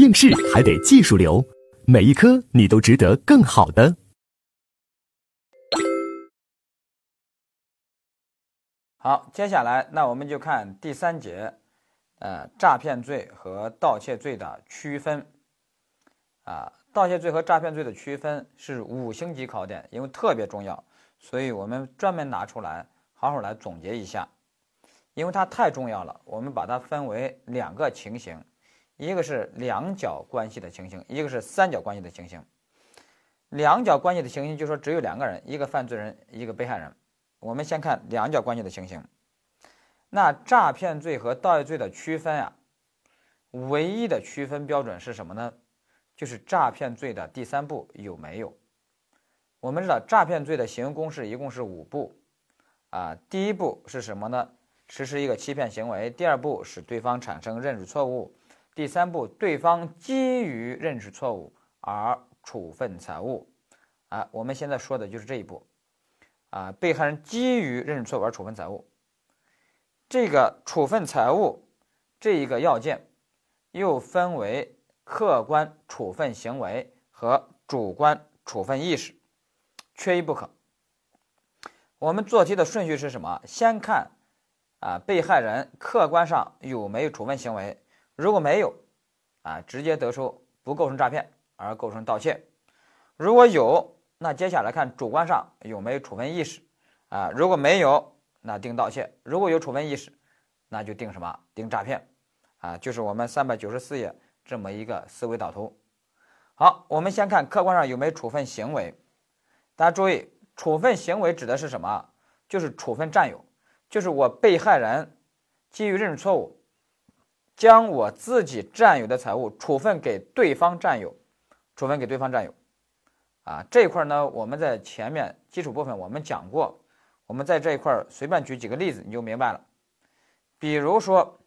应试还得技术流，每一科你都值得更好的。好，接下来那我们就看第三节，呃，诈骗罪和盗窃罪的区分。啊，盗窃罪和诈骗罪的区分是五星级考点，因为特别重要，所以我们专门拿出来好好来总结一下。因为它太重要了，我们把它分为两个情形，一个是两角关系的情形，一个是三角关系的情形。两角关系的情形，就说只有两个人，一个犯罪人，一个被害人。我们先看两角关系的情形。那诈骗罪和盗窃罪的区分啊，唯一的区分标准是什么呢？就是诈骗罪的第三步有没有？我们知道诈骗罪的行为公式一共是五步，啊，第一步是什么呢？实施一个欺骗行为。第二步使对方产生认识错误。第三步，对方基于认识错误而处分财物。啊，我们现在说的就是这一步。啊，被害人基于认识错误而处分财物，这个处分财物这一个要件，又分为客观处分行为和主观处分意识，缺一不可。我们做题的顺序是什么？先看啊，被害人客观上有没有处分行为，如果没有，啊，直接得出不构成诈骗而构成盗窃；如果有，那接下来看主观上有没有处分意识，啊，如果没有，那定盗窃；如果有处分意识，那就定什么？定诈骗，啊，就是我们三百九十四页这么一个思维导图。好，我们先看客观上有没有处分行为。大家注意，处分行为指的是什么？就是处分占有，就是我被害人基于认识错误，将我自己占有的财物处分给对方占有，处分给对方占有。啊，这一块呢，我们在前面基础部分我们讲过，我们在这一块随便举几个例子你就明白了。比如说，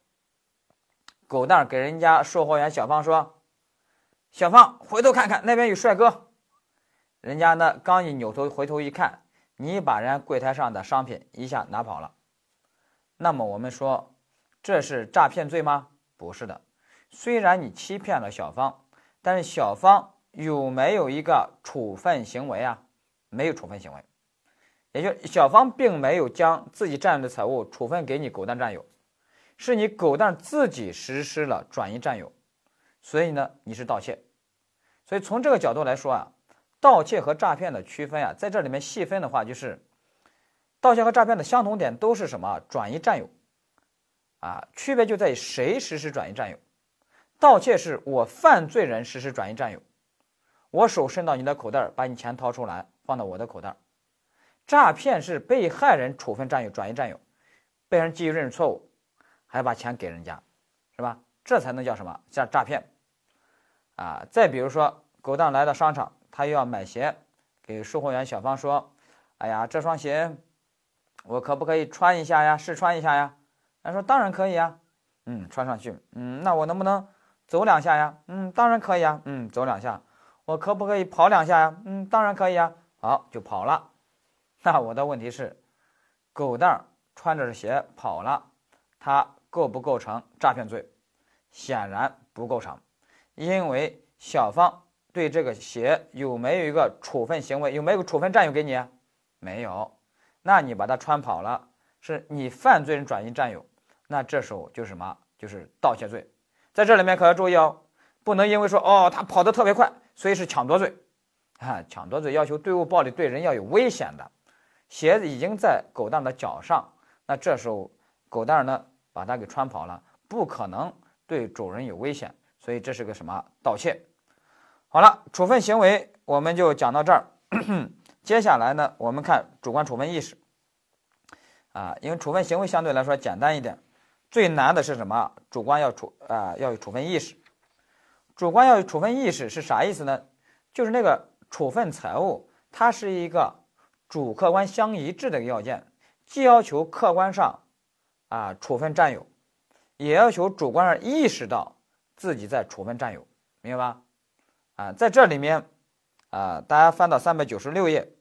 狗蛋给人家售货员小芳说：“小芳，回头看看那边有帅哥。”人家呢刚一扭头回头一看，你把人家柜台上的商品一下拿跑了。那么我们说这是诈骗罪吗？不是的，虽然你欺骗了小芳，但是小芳。有没有一个处分行为啊？没有处分行为，也就小芳并没有将自己占有的财物处分给你狗蛋占有，是你狗蛋自己实施了转移占有，所以呢你是盗窃。所以从这个角度来说啊，盗窃和诈骗的区分啊，在这里面细分的话，就是盗窃和诈骗的相同点都是什么？转移占有啊，区别就在于谁实施转移占有。盗窃是我犯罪人实施转移占有。我手伸到你的口袋，把你钱掏出来，放到我的口袋。诈骗是被害人处分占有、转移占有，被人基于认识错误，还把钱给人家，是吧？这才能叫什么？叫诈骗。啊，再比如说，狗蛋来到商场，他又要买鞋，给售货员小芳说：“哎呀，这双鞋我可不可以穿一下呀？试穿一下呀？”他说：“当然可以呀。”嗯，穿上去。嗯，那我能不能走两下呀？嗯，当然可以呀。嗯，走两下。我可不可以跑两下呀？嗯，当然可以啊。好，就跑了。那我的问题是，狗蛋穿着这鞋跑了，他构不构成诈骗罪？显然不构成，因为小芳对这个鞋有没有一个处分行为？有没有处分占有给你？没有。那你把它穿跑了，是你犯罪人转移占有，那这时候就是什么？就是盗窃罪。在这里面可要注意哦，不能因为说哦他跑得特别快。所以是抢夺罪，啊，抢夺罪要求对物暴力，对人要有危险的。鞋子已经在狗蛋的脚上，那这时候狗蛋呢把它给穿跑了，不可能对主人有危险，所以这是个什么盗窃？好了，处分行为我们就讲到这儿。接下来呢，我们看主观处分意识。啊，因为处分行为相对来说简单一点，最难的是什么？主观要处啊，要有处分意识。主观要有处分意识是啥意思呢？就是那个处分财物，它是一个主客观相一致的要件，既要求客观上啊处分占有，也要求主观上意识到自己在处分占有，明白吧？啊，在这里面啊，大家翻到三百九十六页，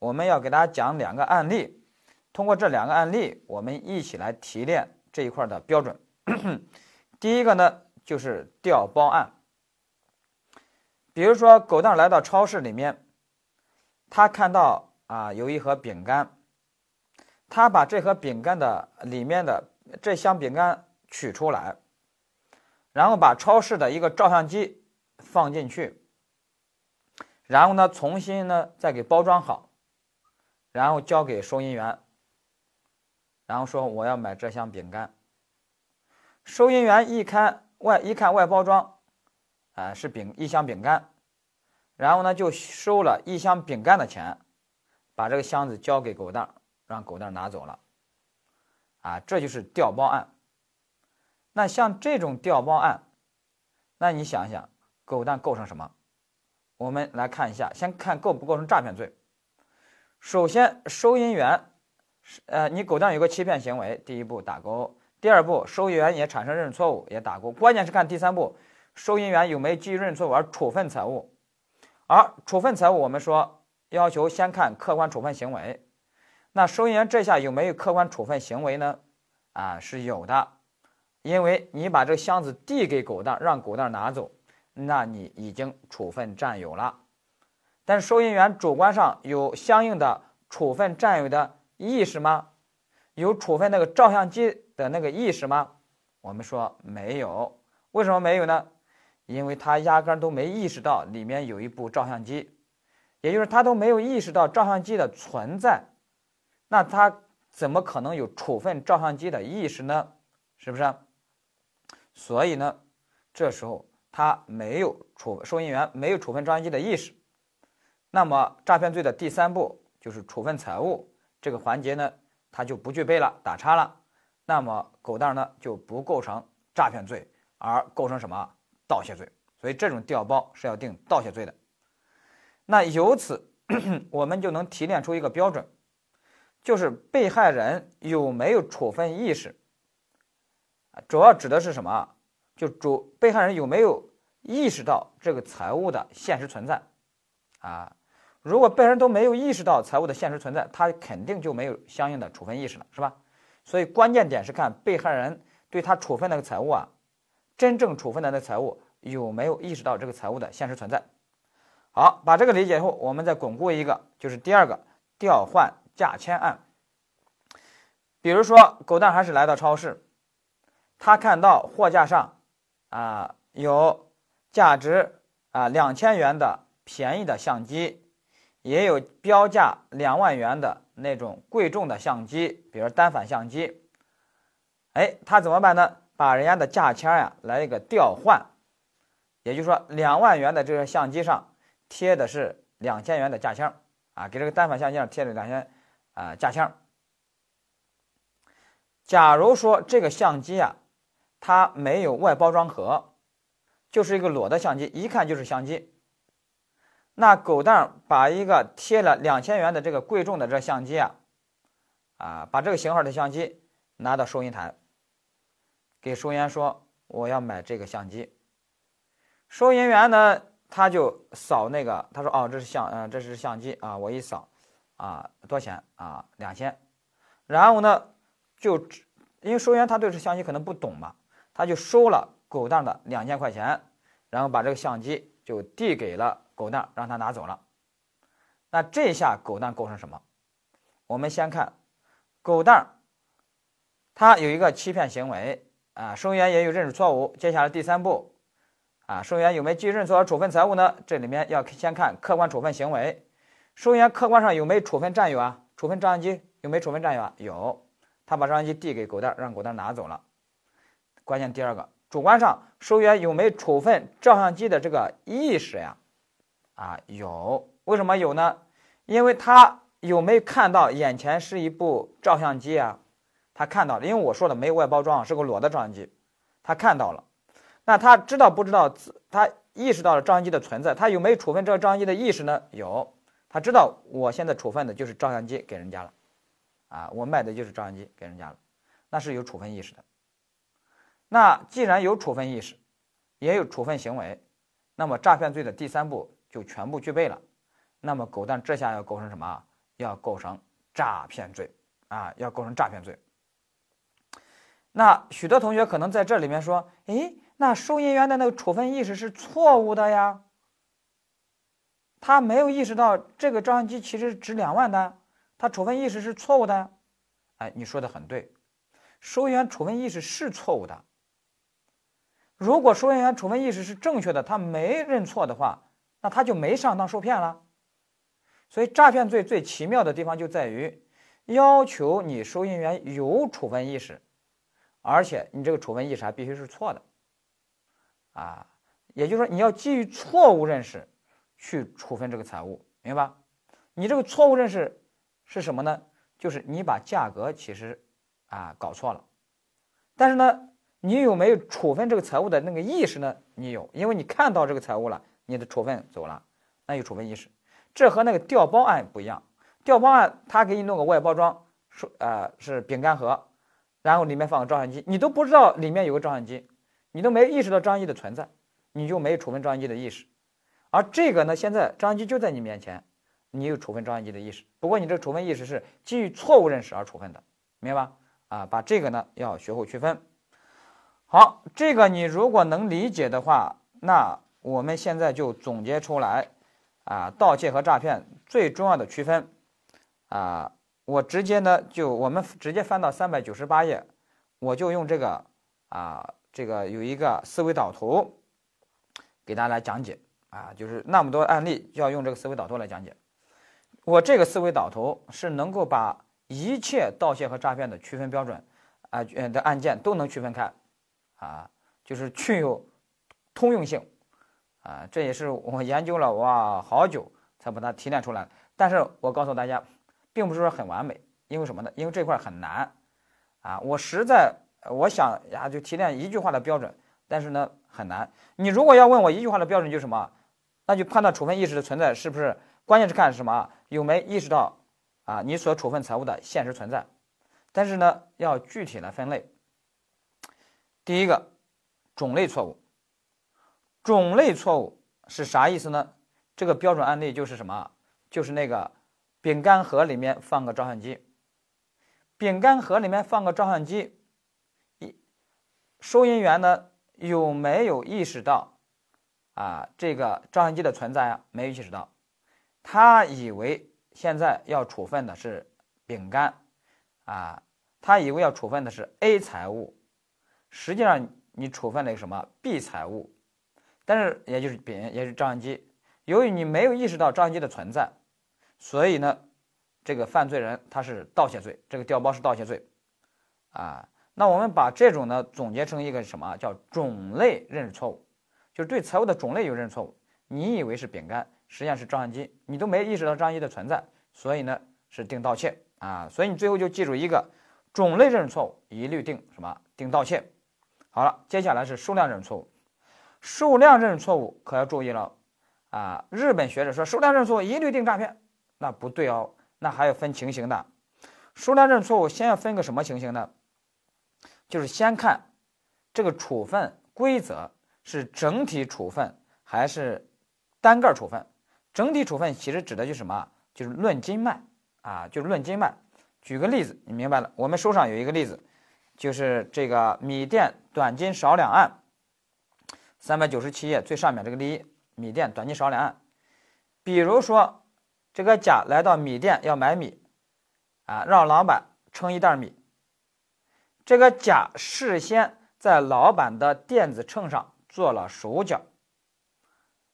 我们要给大家讲两个案例，通过这两个案例，我们一起来提炼这一块的标准。第一个呢，就是调包案。比如说，狗蛋来到超市里面，他看到啊有一盒饼干，他把这盒饼干的里面的这箱饼干取出来，然后把超市的一个照相机放进去，然后呢重新呢再给包装好，然后交给收银员，然后说我要买这箱饼干。收银员一看外一看外包装。啊，是饼一箱饼干，然后呢就收了一箱饼干的钱，把这个箱子交给狗蛋，让狗蛋拿走了。啊，这就是调包案。那像这种调包案，那你想想，狗蛋构成什么？我们来看一下，先看构不构成诈骗罪。首先，收银员，呃，你狗蛋有个欺骗行为，第一步打勾。第二步，收银员也产生认识错误，也打勾。关键是看第三步。收银员有没有基于认错误而处分财物？而处分财物，我们说要求先看客观处分行为。那收银员这下有没有客观处分行为呢？啊，是有的，因为你把这个箱子递给狗蛋，让狗蛋拿走，那你已经处分占有了。但收银员主观上有相应的处分占有的意识吗？有处分那个照相机的那个意识吗？我们说没有。为什么没有呢？因为他压根都没意识到里面有一部照相机，也就是他都没有意识到照相机的存在，那他怎么可能有处分照相机的意识呢？是不是？所以呢，这时候他没有处收银员没有处分照相机的意识，那么诈骗罪的第三步就是处分财物这个环节呢，它就不具备了，打叉了。那么狗蛋儿呢就不构成诈骗罪，而构成什么？盗窃罪，所以这种调包是要定盗窃罪的。那由此 我们就能提炼出一个标准，就是被害人有没有处分意识主要指的是什么？就主被害人有没有意识到这个财物的现实存在啊？如果被人都没有意识到财物的现实存在，他肯定就没有相应的处分意识了，是吧？所以关键点是看被害人对他处分那个财物啊。真正处分的那财物有没有意识到这个财物的现实存在？好，把这个理解后，我们再巩固一个，就是第二个调换价签案。比如说，狗蛋还是来到超市，他看到货架上啊有价值啊两千元的便宜的相机，也有标价两万元的那种贵重的相机，比如单反相机。哎，他怎么办呢？把人家的价签呀来一个调换，也就是说，两万元的这个相机上贴的是两千元的价签啊，给这个单反相机上贴了两千啊价签。假如说这个相机啊，它没有外包装盒，就是一个裸的相机，一看就是相机。那狗蛋把一个贴了两千元的这个贵重的这相机啊，啊，把这个型号的相机拿到收银台。给收银员说：“我要买这个相机。”收银员呢，他就扫那个，他说：“哦，这是相，嗯，这是相机啊。”我一扫，啊，多少钱啊？两千。然后呢，就因为收银员他对这相机可能不懂嘛，他就收了狗蛋的两千块钱，然后把这个相机就递给了狗蛋，让他拿走了。那这下狗蛋构成什么？我们先看狗蛋，他有一个欺骗行为。啊，收银员也有认识错误。接下来第三步，啊，收银员有没有基于认错处分财物呢？这里面要先看客观处分行为。收银员客观上有没有处分占有啊？处分照相机有没有处分占有啊？有，他把照相机递给狗蛋，让狗蛋拿走了。关键第二个，主观上收员有没有处分照相机的这个意识呀？啊，有。为什么有呢？因为他有没有看到眼前是一部照相机啊？他看到了，因为我说的没有外包装，是个裸的照相机。他看到了，那他知道不知道？他意识到了照相机的存在，他有没有处分这个照相机的意识呢？有，他知道我现在处分的就是照相机给人家了，啊，我卖的就是照相机给人家了，那是有处分意识的。那既然有处分意识，也有处分行为，那么诈骗罪的第三步就全部具备了。那么狗蛋这下要构成什么？要构成诈骗罪啊，要构成诈骗罪。那许多同学可能在这里面说：“诶，那收银员的那个处分意识是错误的呀，他没有意识到这个照相机其实值两万的，他处分意识是错误的。哎，你说的很对，收银员处分意识是错误的。如果收银员处分意识是正确的，他没认错的话，那他就没上当受骗了。所以诈骗罪最奇妙的地方就在于，要求你收银员有处分意识，而且你这个处分意识还必须是错的。啊，也就是说你要基于错误认识去处分这个财物，明白吧？你这个错误认识是什么呢？就是你把价格其实啊搞错了，但是呢，你有没有处分这个财物的？那个意识呢？你有，因为你看到这个财物了，你的？处分走了，那有处分意识。这和那个调包案不一样，调包案他给你弄个外包装，说呃是饼干盒，然后里面放个照相机，你都不知道里面有个照相机。你都没意识到照相机的？存在，你就没处分照相机的？意识。而这个呢，现在照相机就在你面前，你有处分照相机的？意识。不过你这个处分意识是基于错误认识而处分的，明白吧？啊，把这个呢要学会区分。好，这个你如果能理解的话，那我们现在就总结出来啊，盗窃和诈骗最重要的区分啊，我直接呢就我们直接翻到三百九十八页，我就用这个啊。这个有一个思维导图，给大家来讲解啊，就是那么多案例，就要用这个思维导图来讲解。我这个思维导图是能够把一切盗窃和诈骗的区分标准啊呃，的案件都能区分开啊，就是具有通用性啊。这也是我研究了哇好久才把它提炼出来。但是我告诉大家，并不是说很完美，因为什么呢？因为这块很难啊，我实在。我想呀，就提炼一句话的标准，但是呢很难。你如果要问我一句话的标准，就是什么？那就判断处分意识的存在是不是？关键是看什么？有没意识到啊你所处分财物的现实存在？但是呢，要具体来分类。第一个，种类错误。种类错误是啥意思呢？这个标准案例就是什么？就是那个饼干盒里面放个照相机，饼干盒里面放个照相机。一收银员呢有没有意识到啊这个照相机的存在啊？没有意识到，他以为现在要处分的是饼干啊，他以为要处分的是 A 财物，实际上你处分了一个什么 B 财物？但是也就是丙也是照相机，由于你没有意识到照相机的存在，所以呢，这个犯罪人他是盗窃罪，这个调包是盗窃罪啊。那我们把这种呢总结成一个什么叫种类认识错误，就是对财物的种类有认识错误。你以为是饼干，实际上是照相机，你都没意识到照相机的存在，所以呢是定盗窃啊。所以你最后就记住一个种类认识错误，一律定什么定盗窃。好了，接下来是数量认识错误，数量认识错误可要注意了啊。日本学者说数量认识错误一律定诈骗，那不对哦，那还要分情形的。数量认识错误先要分个什么情形呢？就是先看这个处分规则是整体处分还是单个处分。整体处分其实指的就是什么？就是论斤卖啊，就是论斤卖。举个例子，你明白了？我们书上有一个例子，就是这个米店短斤少两案，三百九十七页最上面这个例一，米店短斤少两案。比如说，这个甲来到米店要买米，啊，让老板称一袋米。这个甲事先在老板的电子秤上做了手脚，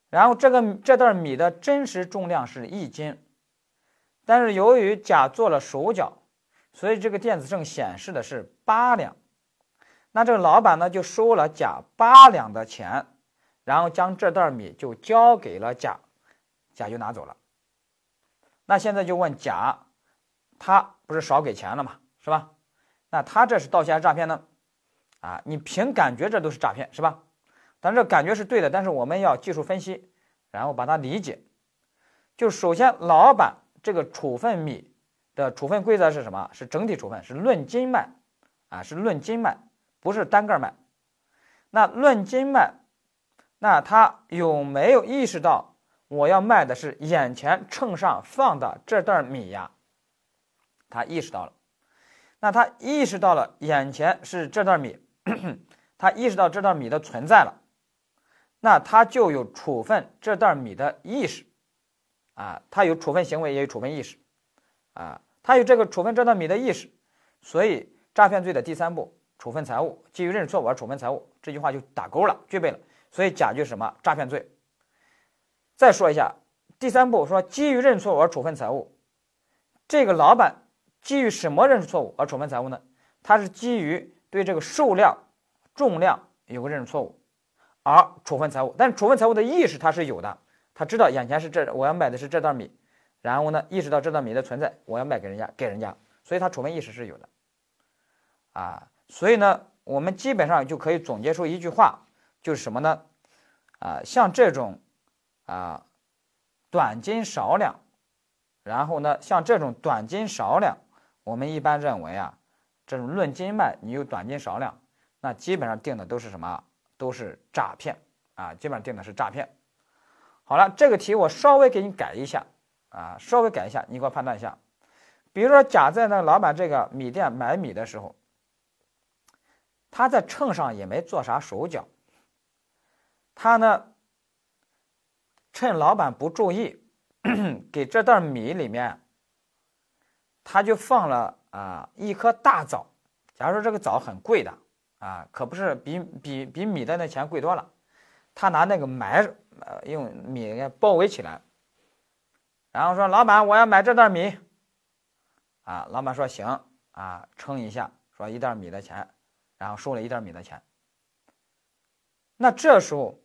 然后这个这袋米的真实重量是一斤，但是由于甲做了手脚，所以这个电子秤显示的是八两。那这个老板呢就收了甲八两的钱，然后将这袋米就交给了甲，甲就拿走了。那现在就问甲，他不是少给钱了吗？是吧？那他这是盗窃还是诈骗呢？啊，你凭感觉这都是诈骗是吧？但这感觉是对的，但是我们要技术分析，然后把它理解。就首先，老板这个处分米的处分规则是什么？是整体处分，是论斤卖，啊，是论斤卖，不是单个卖。那论斤卖，那他有没有意识到我要卖的是眼前秤上放的这袋米呀？他意识到了。那他意识到了眼前是这袋米，他意识到这袋米的存在了，那他就有处分这袋米的意识，啊，他有处分行为，也有处分意识，啊，他有这个处分这袋米的意识，所以诈骗罪的第三步，处分财物，基于认识错误而处分财物，这句话就打勾了，具备了。所以甲就是什么？诈骗罪。再说一下，第三步说基于认错误而处分财物，这个老板基于什么认识错误而处分财物呢？他是基于对这个数量、重量有个认识错误而处分财物，但是处分财物的意识他是有的。他知道眼前是这，我要买的是这袋米，然后呢，意识到这袋米的存在，我要卖给人家，给人家，所以他处分意识是有的，啊，所以呢，我们基本上就可以总结出一句话，就是什么呢？啊，像这种啊短斤少两，然后呢，像这种短斤少两，我们一般认为啊，这种论斤卖，你有短斤少两，那基本上定的都是什么？都是诈骗啊，基本上定的是诈骗。好了，这个题我稍微给你改一下啊，稍微改一下，你给我判断一下。比如说，甲在那老板这个米店买米的时候，他在秤上也没做啥手脚，他呢趁老板不注意，给这袋米里面，他就放了啊一颗大枣。假如说这个枣很贵的啊，可不是比比比米的那钱贵多了，他拿那个埋。呃，用米包围起来，然后说：“老板，我要买这袋米。”啊，老板说：“行。”啊，称一下，说一袋米的钱，然后收了一袋米的钱。那这时候，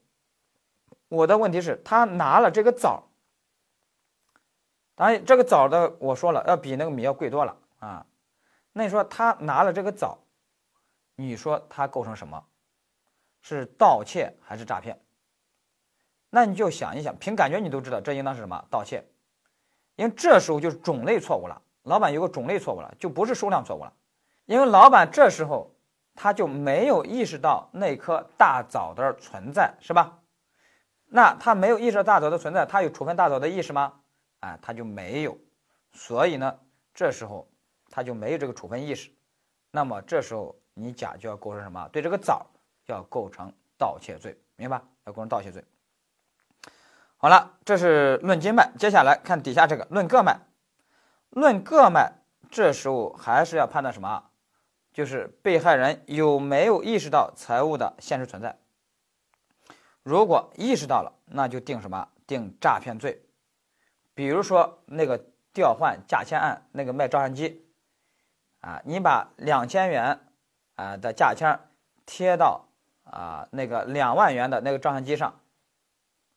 我的问题是，他拿了这个枣，当然这个枣的我说了，要比那个米要贵多了啊。那你说他拿了这个枣，你说他构成什么？是盗窃还是诈骗？那你就想一想，凭感觉你都知道，这应当是什么盗窃？因为这时候就是种类错误了，老板有个种类错误了，就不是数量错误了。因为老板这时候他就没有意识到那颗大枣的存在，是吧？那他没有意识到大枣的存在，他有处分大枣的意识吗？啊，他就没有。所以呢，这时候他就没有这个处分意识。那么这时候你甲就要构成什么？对这个枣要构成盗窃罪，明白？要构成盗窃罪。好了，这是论斤卖。接下来看底下这个论个卖。论个卖，这时候还是要判断什么？就是被害人有没有意识到财物的现实存在。如果意识到了，那就定什么？定诈骗罪。比如说那个调换价签案，那个卖照相机，啊，你把两千元啊的价签贴到啊那个两万元的那个照相机上。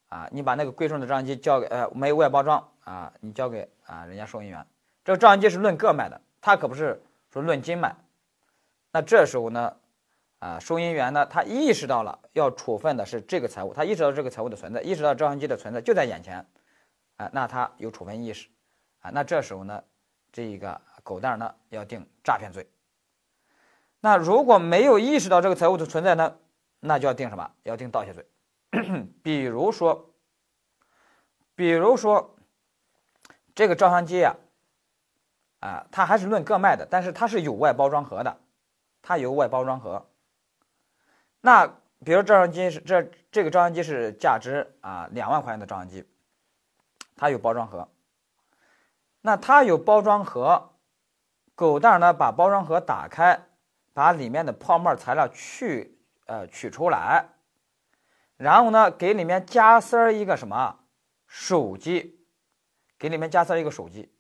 啊，你把那个贵重的照相机交给呃没外包装啊，你交给啊人家收银员。这个照相机是论个卖的，他可不是说论斤卖。那这时候呢，啊收银员呢，他意识到了要处分的是这个财物，他意识到这个财物的存在，意识到照相机的存在就在眼前，啊，那他有处分意识，啊，那这时候呢，这个狗蛋呢要定诈骗罪。那如果没有意识到这个财物的存在呢，那就要定什么？要定盗窃罪。比如说，比如说，这个照相机呀，啊，它还是论个卖的，但是它是有外包装盒的，它有外包装盒。那比如照相机是这这个照相机是价值啊两万块钱的照相机，它有包装盒。那它有包装盒，狗蛋呢把包装盒打开，把里面的泡沫材料去呃取出来。然后呢，给里面加塞儿一个什么手机，给里面加塞儿一个手机，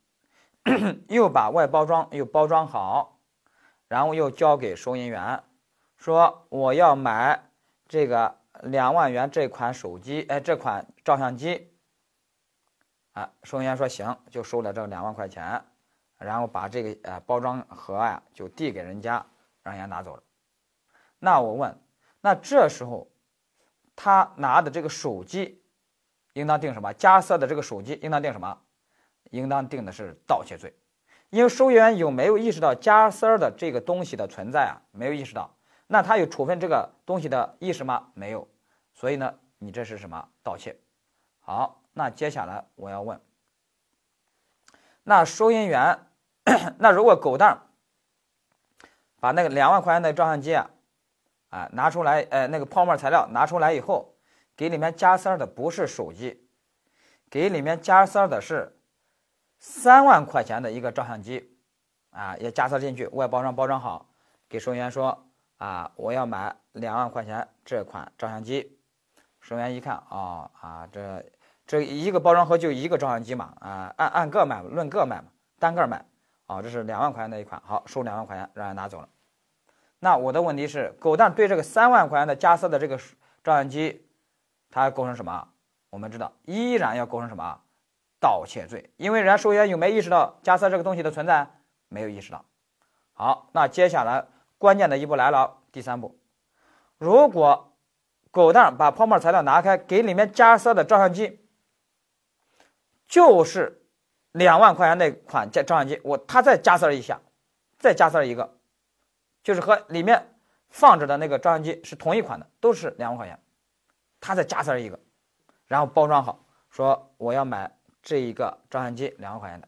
又把外包装又包装好，然后又交给收银员，说我要买这个两万元这款手机，哎，这款照相机。啊，收银员说行，就收了这两万块钱，然后把这个呃包装盒呀就递给人家，让人家拿走了。那我问，那这时候？他拿的这个手机，应当定什么？加塞的这个手机应当定什么？应当定的是盗窃罪，因为收银员有没有意识到加塞的这个东西的存在啊？没有意识到，那他有处分这个东西的意识吗？没有，所以呢，你这是什么盗窃？好，那接下来我要问，那收银员，那如果狗蛋把那个两万块钱的照相机啊？啊，拿出来，呃，那个泡沫材料拿出来以后，给里面加塞的不是手机，给里面加塞的是三万块钱的一个照相机，啊，也加塞进去，外包装包装好，给收银员说啊，我要买两万块钱这款照相机。收银员一看，哦啊，这这一个包装盒就一个照相机嘛，啊，按按个卖，论个卖嘛，单个卖，哦，这是两万块钱的一款，好，收两万块钱，让人拿走了。那我的问题是，狗蛋对这个三万块钱的加塞的这个照相机，它构成什么？我们知道，依然要构成什么？盗窃罪，因为人家收银员有没意识到加塞这个东西的存在？没有意识到。好，那接下来关键的一步来了，第三步，如果狗蛋把泡沫材料拿开，给里面加塞的照相机，就是两万块钱那款照照相机，我他再加塞一下，再加塞一个，就是和里面放着的那个照相机是同一款的，都是两万块钱，他再加塞一个，然后包装好，说我要买这一个照相机两万块钱的，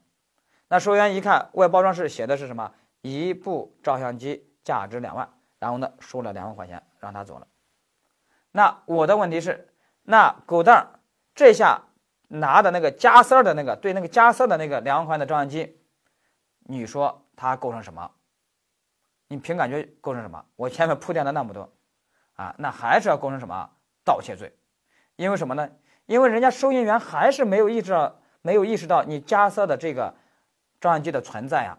那收银员一看外包装是写的是什么？一部照相机价值两万，然后呢收了两万块钱让他走了。那我的问题是，那狗蛋儿这下拿的那个加塞儿的那个，对那个加塞儿的那个两万块钱的照相机，你说它构成什么？你凭感觉构成什么？我前面铺垫了那么多，啊，那还是要构成什么盗窃罪？因为什么呢？因为人家收银员还是没有意识到，没有意识到你加塞的这个照相机的存在呀。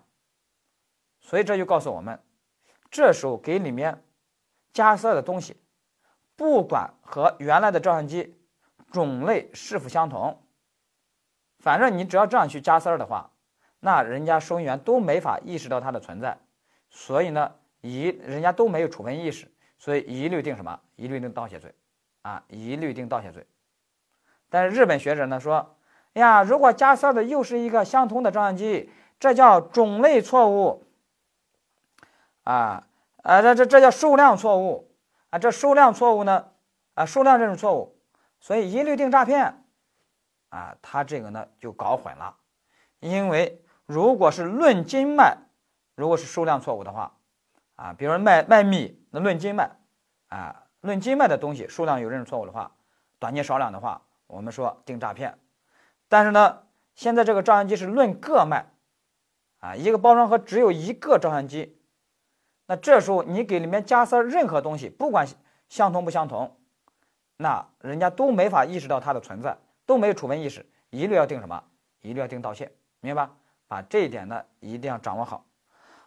所以这就告诉我们，这时候给里面加塞的东西。不管和原来的照相机种类是否相同，反正你只要这样去加塞的话，那人家收银员都没法意识到它的存在，所以呢，一人家都没有处分意识，所以一律定什么？一律定盗窃罪，啊，一律定盗窃罪。但是日本学者呢说，呀，如果加塞的又是一个相同的照相机，这叫种类错误，啊啊，这这这叫数量错误。啊，这数量错误呢？啊，数量认识错误，所以一律定诈骗。啊，他这个呢就搞混了，因为如果是论斤卖，如果是数量错误的话，啊，比如说卖卖米，那论斤卖，啊，论斤卖的东西数量有认识错误的话，短斤少两的话，我们说定诈骗。但是呢，现在这个照相机是论个卖，啊，一个包装盒只有一个照相机。那这时候你给里面加塞任何东西，不管相同不相同，那人家都没法意识到它的存在，都没有处分意识，一律要定什么？一律要定盗窃，明白吧？把这一点呢一定要掌握好。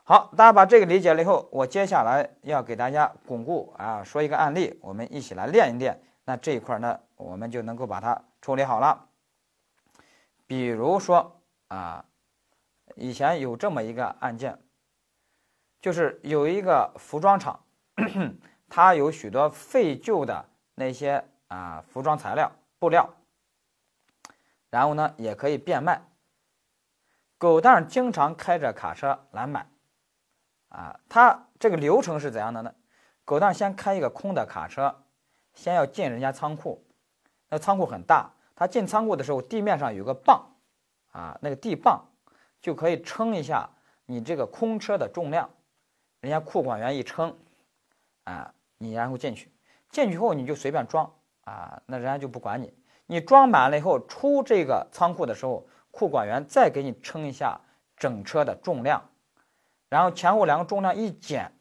好，大家把这个理解了以后，我接下来要给大家巩固啊，说一个案例，我们一起来练一练。那这一块呢，我们就能够把它处理好了。比如说啊，以前有这么一个案件。就是有一个服装厂，它有许多废旧的那些啊服装材料布料，然后呢也可以变卖。狗蛋经常开着卡车来买，啊，他这个流程是怎样的呢？狗蛋先开一个空的卡车，先要进人家仓库，那仓库很大，他进仓库的时候地面上有个磅，啊，那个地磅就可以称一下你这个空车的重量。人家库管员一称，啊，你然后进去，进去后你就随便装啊，那人家就不管你。你装满了以后出这个仓库的时候，库管员再给你称一下整车的重量，然后前后两个重量一减，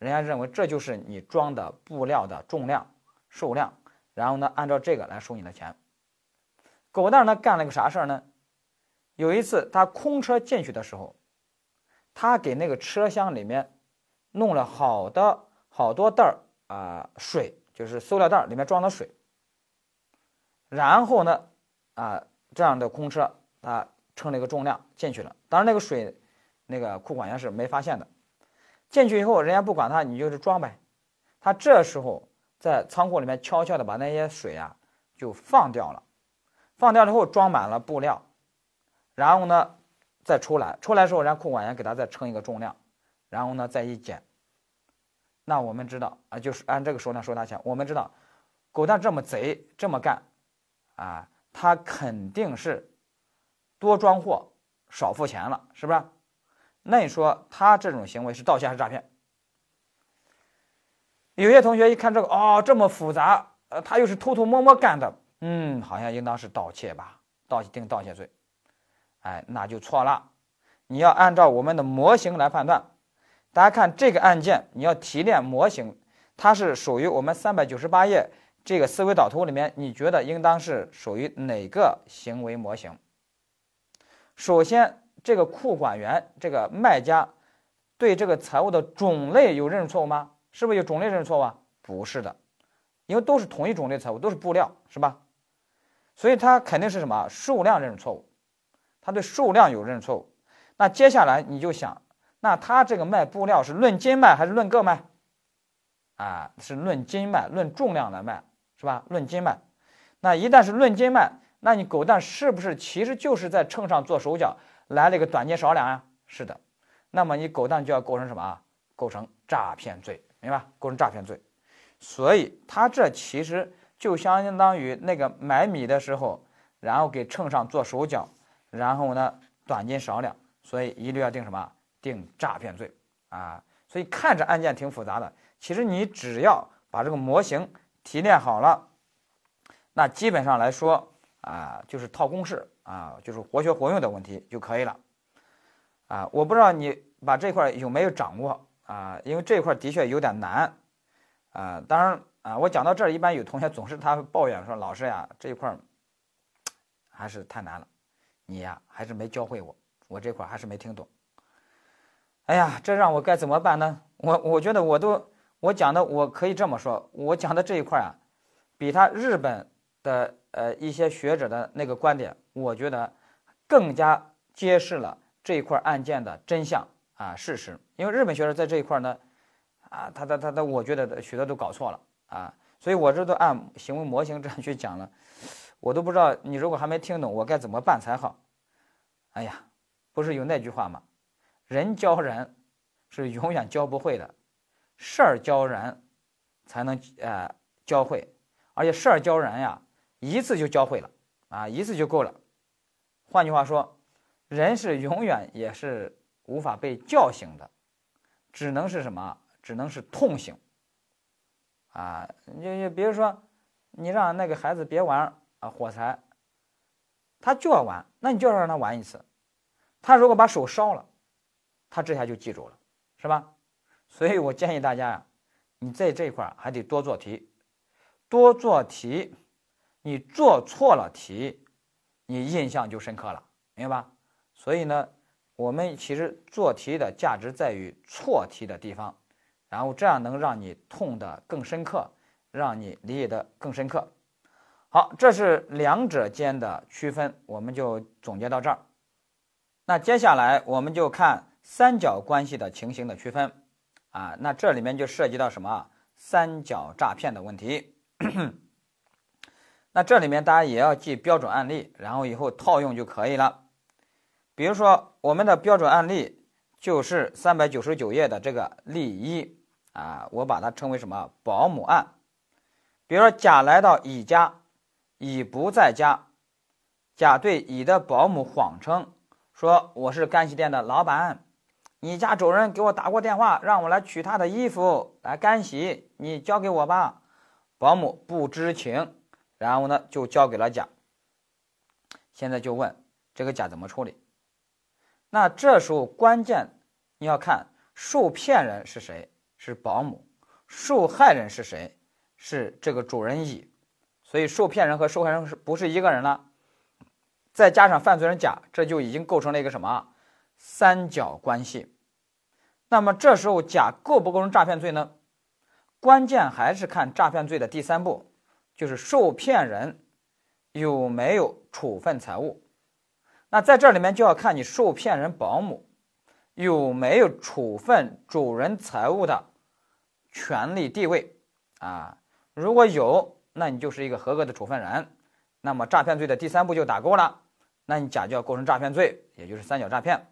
人家认为这就是你装的布料的重量数量，然后呢按照这个来收你的钱。狗蛋呢干了个啥事儿呢？有一次他空车进去的时候，他给那个车厢里面。弄了好的好多袋儿啊，水就是塑料袋里面装的水。然后呢，啊，这样的空车啊，称了一个重量进去了。当然那个水，那个库管员是没发现的。进去以后，人家不管他，你就是装呗。他这时候在仓库里面悄悄的把那些水啊就放掉了，放掉之后装满了布料，然后呢再出来，出来的时候让库管员给他再称一个重量，然后呢再一减。那我们知道啊，就是按这个数量收他钱。我们知道，狗蛋这么贼这么干，啊，他肯定是多装货少付钱了，是不是？那你说他这种行为是盗窃还是诈骗？有些同学一看这个，哦，这么复杂，呃，他又是偷偷摸摸干的，嗯，好像应当是盗窃吧？盗窃定盗窃罪，哎，那就错了。你要按照我们的模型来判断。大家看这个案件，你要提炼模型，它是属于我们三百九十八页这个思维导图里面，你觉得应当是属于哪个行为模型？首先，这个库管员这个卖家对这个财物的种类有认识错误吗？是不是有种类认识错误啊？不是的，因为都是同一种类财物，都是布料，是吧？所以它肯定是什么数量认识错误，他对数量有认识错误。那接下来你就想，那他这个卖布料是论斤卖还是论个卖？啊，是论斤卖，论重量来卖，是吧？论斤卖。那一旦是论斤卖，那你狗蛋是不是其实就是在秤上做手脚，来了一个短斤少两呀？是的。那么你狗蛋就要构成什么啊？构成诈骗罪，明白？构成诈骗罪。所以他这其实。就相当于那个买米的时候，然后给秤上做手脚，然后呢短斤少两，所以一律要定什么？定诈骗罪啊！所以看着案件挺复杂的，其实你只要把这个模型提炼好了，那基本上来说啊，就是套公式啊，就是活学活用的问题就可以了啊！我不知道你把这块有没有掌握啊？因为这块的确有点难啊，当然。啊，我讲到这儿，一般有同学总是他抱怨说：“老师呀，这一块儿还是太难了，你呀还是没教会我，我这块儿还是没听懂。”哎呀，这让我该怎么办呢？我我觉得我都我讲的，我可以这么说，我讲的这一块啊，比他日本的呃一些学者的那个观点，我觉得更加揭示了这一块案件的真相啊事实。因为日本学者在这一块呢，啊，他他他他，我觉得许多都搞错了。啊，所以我这都按行为模型这样去讲了，我都不知道你如果还没听懂，我该怎么办才好？哎呀，不是有那句话吗？人教人是永远教不会的，事儿教人才能呃教会，而且事儿教人呀，一次就教会了啊，一次就够了。换句话说，人是永远也是无法被叫醒的，只能是什么？只能是痛醒。啊，你就比如说，你让那个孩子别玩啊火柴，他就要玩，那你就要让他玩一次。他如果把手烧了，他这下就记住了，是吧？所以我建议大家呀，你在这一块还得多做题，多做题，你做错了题，你印象就深刻了，明白吧？所以呢，我们其实做题的价值在于错题的地方。然后这样能让你痛得更深刻，让你理解的更深刻。好，这是两者间的区分，我们就总结到这儿。那接下来我们就看三角关系的情形的区分啊。那这里面就涉及到什么三角诈骗的问题。那这里面大家也要记标准案例，然后以后套用就可以了。比如说我们的标准案例。就是三百九十九页的这个例一啊，我把它称为什么保姆案？比如说甲来到乙家，乙不在家，甲对乙的保姆谎称说：“我是干洗店的老板，你家主人给我打过电话，让我来取他的衣服来干洗，你交给我吧。”保姆不知情，然后呢就交给了甲。现在就问这个甲怎么处理？那这时候关键你要看受骗人是谁，是保姆；受害人是谁，是这个主人乙。所以受骗人和受害人是不是一个人了？再加上犯罪人甲，这就已经构成了一个什么三角关系？那么这时候甲构不构成诈骗罪呢？关键还是看诈骗罪的第三步，就是受骗人有没有处分财物。那在这里面就要看你受骗人保姆有没有处分主人财物的权利地位啊？如果有，那你就是一个合格的处分人，那么诈骗罪的第三步就打勾了，那你甲就要构成诈骗罪，也就是三角诈骗。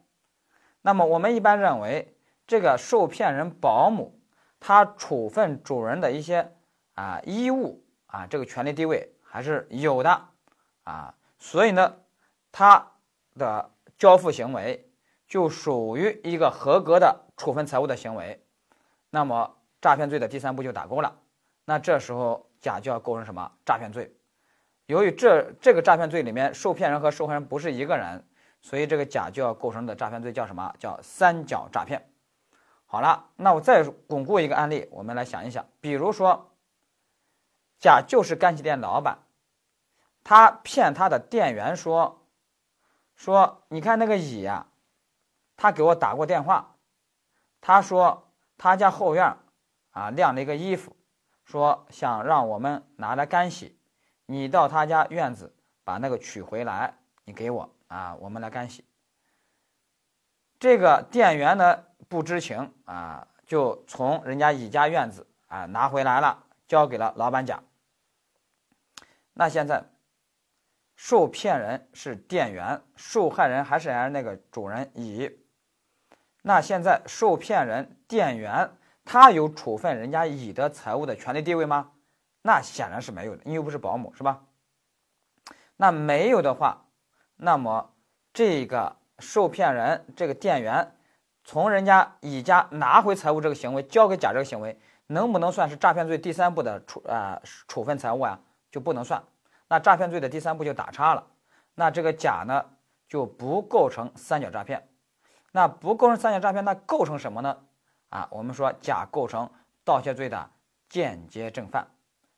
那么我们一般认为，这个受骗人保姆他处分主人的一些啊衣物啊，这个权利地位还是有的啊，所以呢，他。的交付行为就属于一个合格的处分财物的行为，那么诈骗罪的第三步就打勾了。那这时候甲就要构成什么诈骗罪？由于这这个诈骗罪里面受骗人和受害人不是一个人，所以这个甲就要构成的诈骗罪叫什么？叫三角诈骗。好了，那我再巩固一个案例，我们来想一想，比如说，甲就是干洗店老板，他骗他的店员说，说你看那个乙呀，他给我打过电话，他说他家后院啊晾了一个衣服，说想让我们拿来干洗。你到他家院子把那个取回来，你给我啊，我们来干洗。这个店员呢不知情啊，就从人家乙家院子啊拿回来了，交给了老板甲。那现在受骗人是店员，受害人还是人那个主人乙。那现在受骗人店员他有处分人家乙的财物的权利地位吗？那显然是没有的，你又不是保姆，是吧？那没有的话，那么这个受骗人这个店员从人家乙家拿回财物这个行为，交给甲这个行为，能不能算是诈骗罪第三步的处啊处分财物啊？就不能算。那诈骗罪的第三步就打叉了。那这个甲呢就不构成三角诈骗。那不构成三角诈骗，那构成什么呢？啊，我们说甲构成盗窃罪的间接正犯。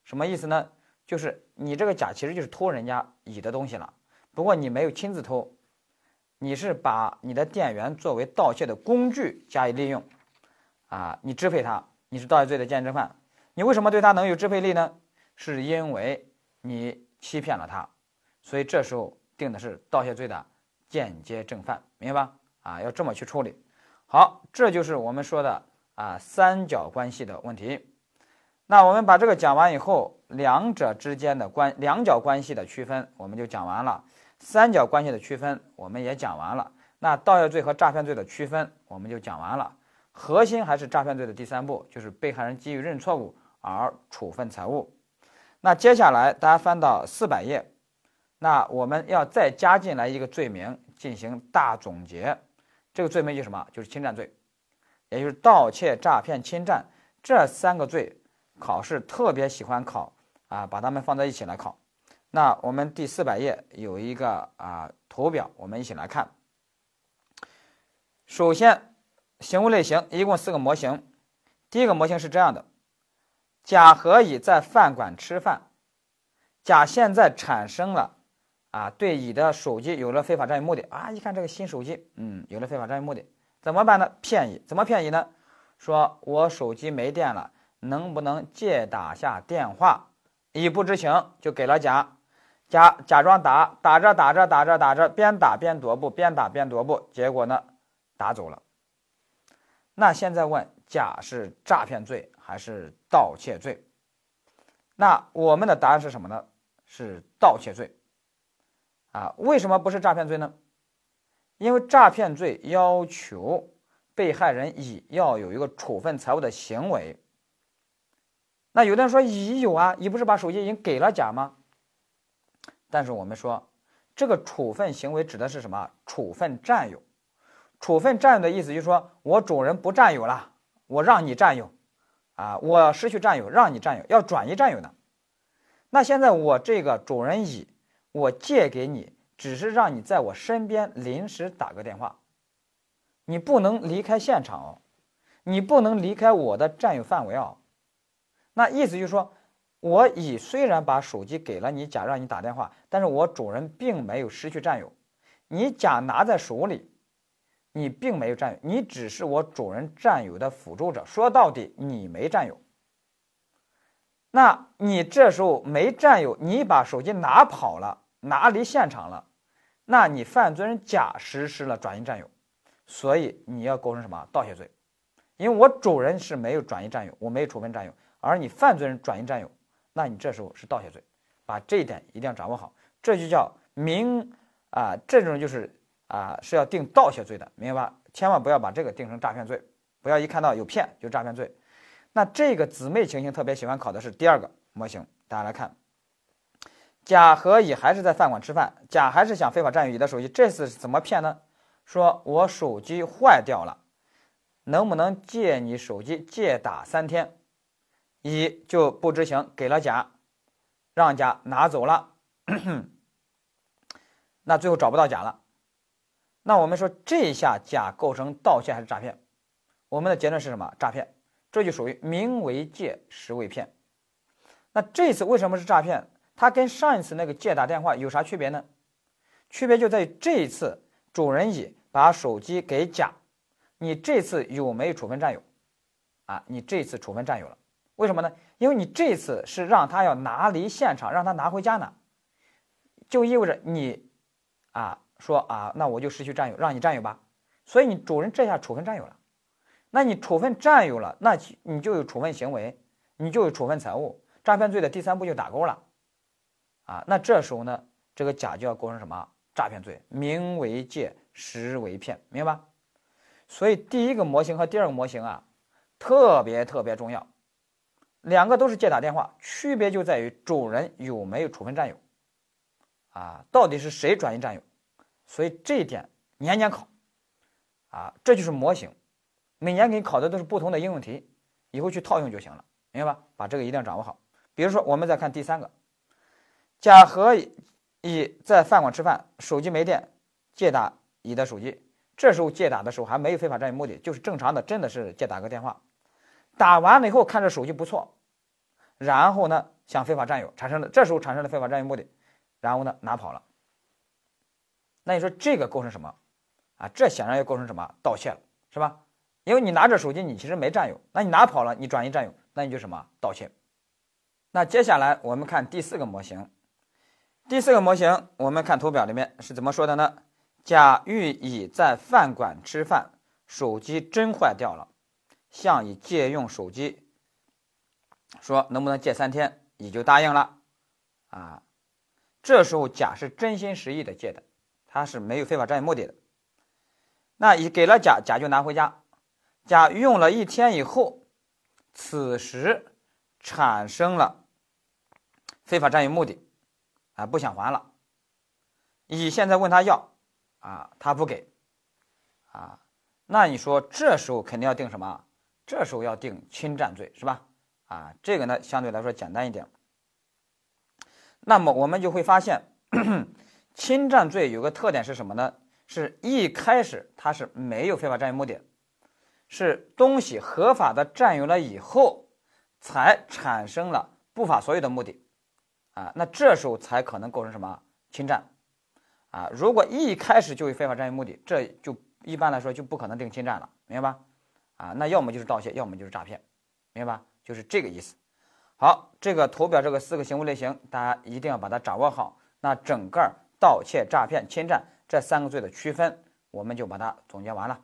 什么意思呢？就是你这个甲其实就是偷人家乙的东西了，不过你没有亲自偷，你是把你的店员作为盗窃的工具加以利用，啊，你支配他，你是盗窃罪的间接正犯。你为什么对他能有支配力呢？是因为你欺骗了他，所以这时候定的是盗窃罪的间接正犯，明白吧？啊，要这么去处理。好，这就是我们说的啊三角关系的问题。那我们把这个讲完以后，两者之间的关两角关系的区分我们就讲完了，三角关系的区分我们也讲完了。那盗窃罪和诈骗罪的区分我们就讲完了。核心还是诈骗罪的第三步，就是被害人基于认错误而处分财物。那接下来大家翻到四百页，那我们要再加进来一个罪名进行大总结。这个罪名就是什么？就是侵占罪，也就是盗窃、诈骗、侵占这三个罪。考试特别喜欢考啊，把它们放在一起来考。那我们第四百页有一个啊图表，我们一起来看。首先，行为类型一共四个模型。第一个模型是这样的：甲和乙在饭馆吃饭，甲现在产生了啊对乙的手机有了非法占有目的啊，一看这个新手机，嗯，有了非法占有目的，怎么办呢？骗乙，怎么骗乙呢？说我手机没电了。能不能借打下电话？乙不知情，就给了甲，甲假装打，打着打着打着打着，边打边踱步，边打边踱步，结果呢，打走了。那现在问甲是诈骗罪还是盗窃罪？那我们的答案是什么呢？是盗窃罪。啊，为什么不是诈骗罪呢？因为诈骗罪要求被害人乙要有一个处分财物的行为。那有的人说乙有啊，乙不是把手机已经给了甲吗？但是我们说，这个处分行为指的是什么？处分占有。处分占有的意思就是说我主人不占有了，我让你占有，啊，我失去占有，让你占有，要转移占有的。那现在我这个主人乙，我借给你，只是让你在我身边临时打个电话，你不能离开现场哦，你不能离开我的占有范围哦。那意思就是说，我乙虽然把手机给了你甲，让你打电话，但是我主人并没有失去占有。你甲拿在手里，你并没有占有，你只是我主人占有的辅助者。说到底，你没占有。那你这时候没占有，你把手机拿跑了，拿离现场了，那你犯罪人甲实施了转移占有，所以你要构成什么盗窃罪？因为我主人是没有转移占有，我没有处分占有。而你犯罪人转移占有，那你这时候是盗窃罪，把这一点一定要掌握好，这就叫明啊，这种就是啊是要定盗窃罪的，明白吧？千万不要把这个定成诈骗罪，不要一看到有骗就诈骗罪。那这个姊妹情形特别喜欢考的是第二个模型，大家来看，甲和乙还是在饭馆吃饭，甲还是想非法占有乙的手机，这次怎么骗呢？说我手机坏掉了，能不能借你手机借打三天？乙就不知情，给了甲，让甲拿走了，那最后找不到甲了。那我们说这一下甲构成盗窃还是诈骗？我们的结论是什么？诈骗，这就属于名为借，实为骗。那这次为什么是诈骗？它跟上一次那个借打电话有啥区别呢？区别就在于这一次主人乙把手机给甲，你这次有没有处分占有？啊，你这次处分占有了，为什么呢？因为你这次是让他要拿离现场，让他拿回家呢，就意味着你，啊，说啊，那我就失去占有，让你占有吧。所以你主人这下处分占有了，那你处分占有了，那你就有处分行为，你就有处分财物，诈骗罪的第三步就打勾了，啊，那这时候呢，这个甲就要构成什么？诈骗罪，名为借，实为骗，明白吧？所以第一个模型和第二个模型啊，特别特别重要。两个都是借打电话，区别就在于主人有没有处分占有，啊，到底是谁转移占有？所以这一点年年考，啊，这就是模型，每年给你考的都是不同的应用题，以后去套用就行了，明白吧？把这个一定要掌握好。比如说，我们再看第三个，甲和。乙在饭馆吃饭，手机没电，借打乙的手机。这时候借打的时候还没有非法占有目的，就是正常的，真的是借打个电话。打完了以后看这手机不错，然后呢想非法占有，产生了这时候产生了非法占有目的，然后呢拿跑了。那你说这个构成什么？啊，这显然要构成什么盗窃了，是吧？因为你拿着手机，你其实没占有，那你拿跑了，你转移占有，那你就什么盗窃。那接下来我们看第四个模型。第四个模型，我们看图表里面是怎么说的呢？甲与乙在饭馆吃饭，手机真坏掉了，向乙借用手机，说能不能借三天，乙就答应了。啊，这时候甲是真心实意的借的，他是没有非法占有目的的。那乙给了甲，甲就拿回家，甲用了一天以后，此时产生了非法占有目的。啊，不想还了。乙现在问他要，啊，他不给，啊，那你说这时候肯定要定什么？这时候要定侵占罪，是吧？啊，这个呢相对来说简单一点。那么我们就会发现，侵占罪有个特点是什么呢？是一开始它是没有非法占有目的，是东西合法的占有了以后，才产生了不法所有的目的。啊，那这时候才可能构成什么侵占？啊，如果一开始就有非法占有目的，这就一般来说就不可能定侵占了，明白吧？啊，那要么就是盗窃，要么就是诈骗，明白吧？就是这个意思。好，这个图表这个四个行为类型，大家一定要把它掌握好。那整个盗窃、诈骗、侵占这三个罪的区分，我们就把它总结完了。